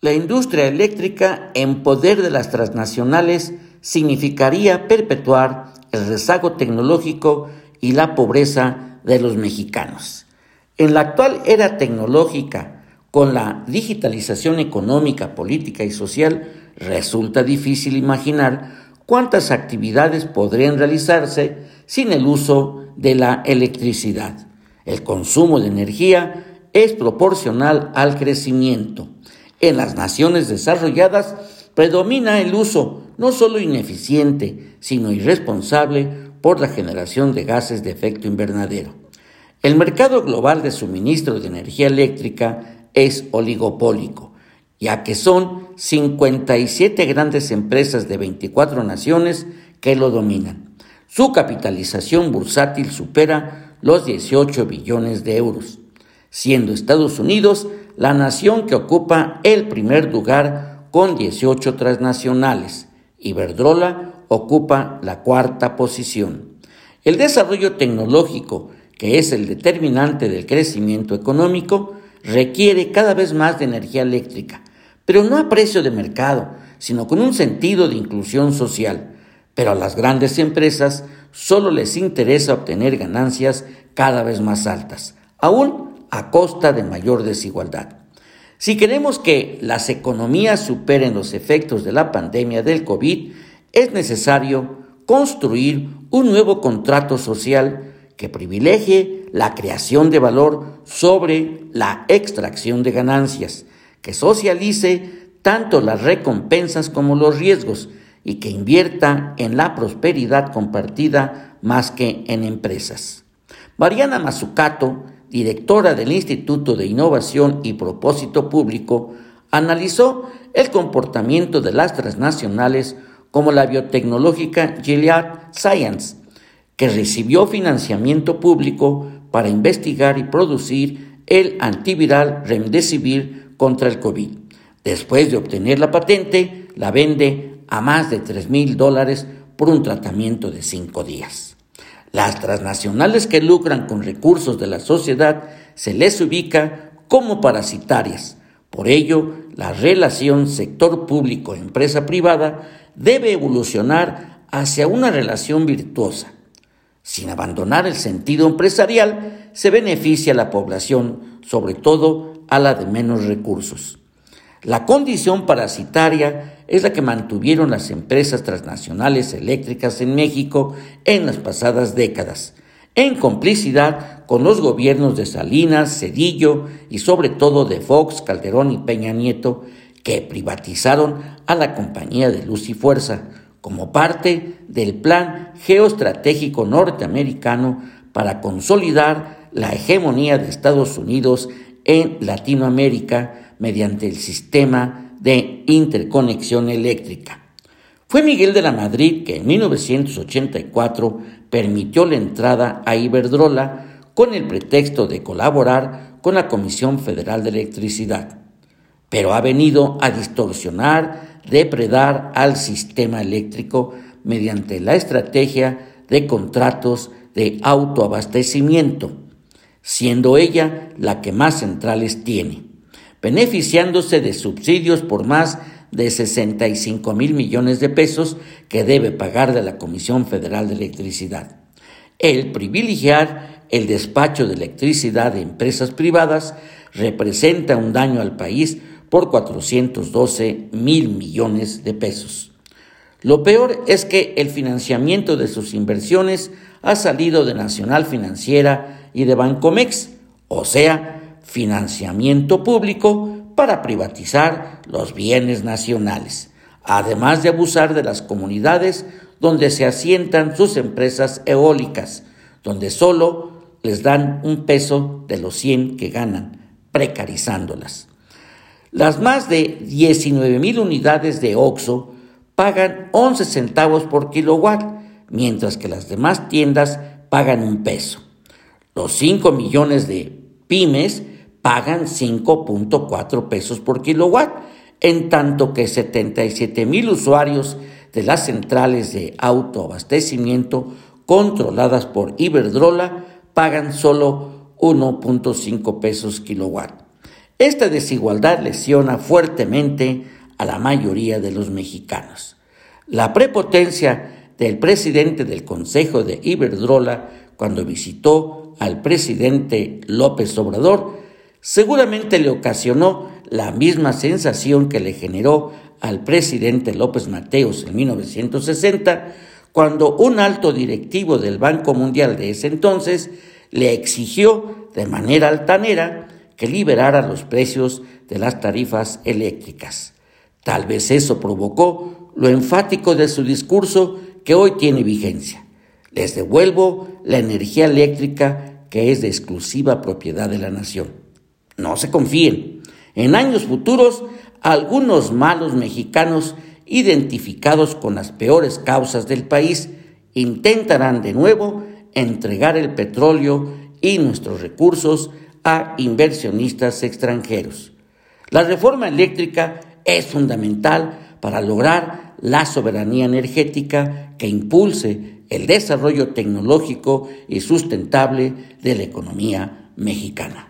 La industria eléctrica en poder de las transnacionales significaría perpetuar el rezago tecnológico y la pobreza de los mexicanos. En la actual era tecnológica, con la digitalización económica, política y social, resulta difícil imaginar cuántas actividades podrían realizarse sin el uso de la electricidad. El consumo de energía es proporcional al crecimiento. En las naciones desarrolladas predomina el uso no solo ineficiente, sino irresponsable por la generación de gases de efecto invernadero. El mercado global de suministro de energía eléctrica es oligopólico, ya que son 57 grandes empresas de 24 naciones que lo dominan. Su capitalización bursátil supera los 18 billones de euros siendo Estados Unidos la nación que ocupa el primer lugar con 18 transnacionales. Iberdrola ocupa la cuarta posición. El desarrollo tecnológico, que es el determinante del crecimiento económico, requiere cada vez más de energía eléctrica, pero no a precio de mercado, sino con un sentido de inclusión social. Pero a las grandes empresas solo les interesa obtener ganancias cada vez más altas. Aún a costa de mayor desigualdad. Si queremos que las economías superen los efectos de la pandemia del COVID, es necesario construir un nuevo contrato social que privilegie la creación de valor sobre la extracción de ganancias, que socialice tanto las recompensas como los riesgos y que invierta en la prosperidad compartida más que en empresas. Mariana Mazzucato directora del Instituto de Innovación y Propósito Público, analizó el comportamiento de las transnacionales como la biotecnológica Gilead Science, que recibió financiamiento público para investigar y producir el antiviral Remdesivir contra el COVID. Después de obtener la patente, la vende a más de 3 mil dólares por un tratamiento de cinco días. Las transnacionales que lucran con recursos de la sociedad se les ubica como parasitarias. Por ello, la relación sector público-empresa privada debe evolucionar hacia una relación virtuosa. Sin abandonar el sentido empresarial, se beneficia a la población, sobre todo a la de menos recursos. La condición parasitaria es la que mantuvieron las empresas transnacionales eléctricas en México en las pasadas décadas, en complicidad con los gobiernos de Salinas, Cedillo y sobre todo de Fox, Calderón y Peña Nieto, que privatizaron a la compañía de luz y fuerza como parte del plan geoestratégico norteamericano para consolidar la hegemonía de Estados Unidos en Latinoamérica mediante el sistema de interconexión eléctrica. Fue Miguel de la Madrid que en 1984 permitió la entrada a Iberdrola con el pretexto de colaborar con la Comisión Federal de Electricidad, pero ha venido a distorsionar, depredar al sistema eléctrico mediante la estrategia de contratos de autoabastecimiento, siendo ella la que más centrales tiene beneficiándose de subsidios por más de 65 mil millones de pesos que debe pagar de la Comisión Federal de Electricidad. El privilegiar el despacho de electricidad de empresas privadas representa un daño al país por 412 mil millones de pesos. Lo peor es que el financiamiento de sus inversiones ha salido de Nacional Financiera y de Bancomex, o sea, financiamiento público para privatizar los bienes nacionales, además de abusar de las comunidades donde se asientan sus empresas eólicas, donde solo les dan un peso de los 100 que ganan, precarizándolas. Las más de 19 mil unidades de OXO pagan 11 centavos por kilowatt, mientras que las demás tiendas pagan un peso. Los 5 millones de pymes pagan 5.4 pesos por kilowatt, en tanto que 77 mil usuarios de las centrales de autoabastecimiento controladas por Iberdrola pagan solo 1.5 pesos kilowatt. Esta desigualdad lesiona fuertemente a la mayoría de los mexicanos. La prepotencia del presidente del Consejo de Iberdrola cuando visitó al presidente López Obrador seguramente le ocasionó la misma sensación que le generó al presidente López Mateos en 1960, cuando un alto directivo del Banco Mundial de ese entonces le exigió de manera altanera que liberara los precios de las tarifas eléctricas. Tal vez eso provocó lo enfático de su discurso que hoy tiene vigencia. Les devuelvo la energía eléctrica que es de exclusiva propiedad de la nación. No se confíen. En años futuros, algunos malos mexicanos identificados con las peores causas del país intentarán de nuevo entregar el petróleo y nuestros recursos a inversionistas extranjeros. La reforma eléctrica es fundamental para lograr la soberanía energética que impulse el desarrollo tecnológico y sustentable de la economía mexicana.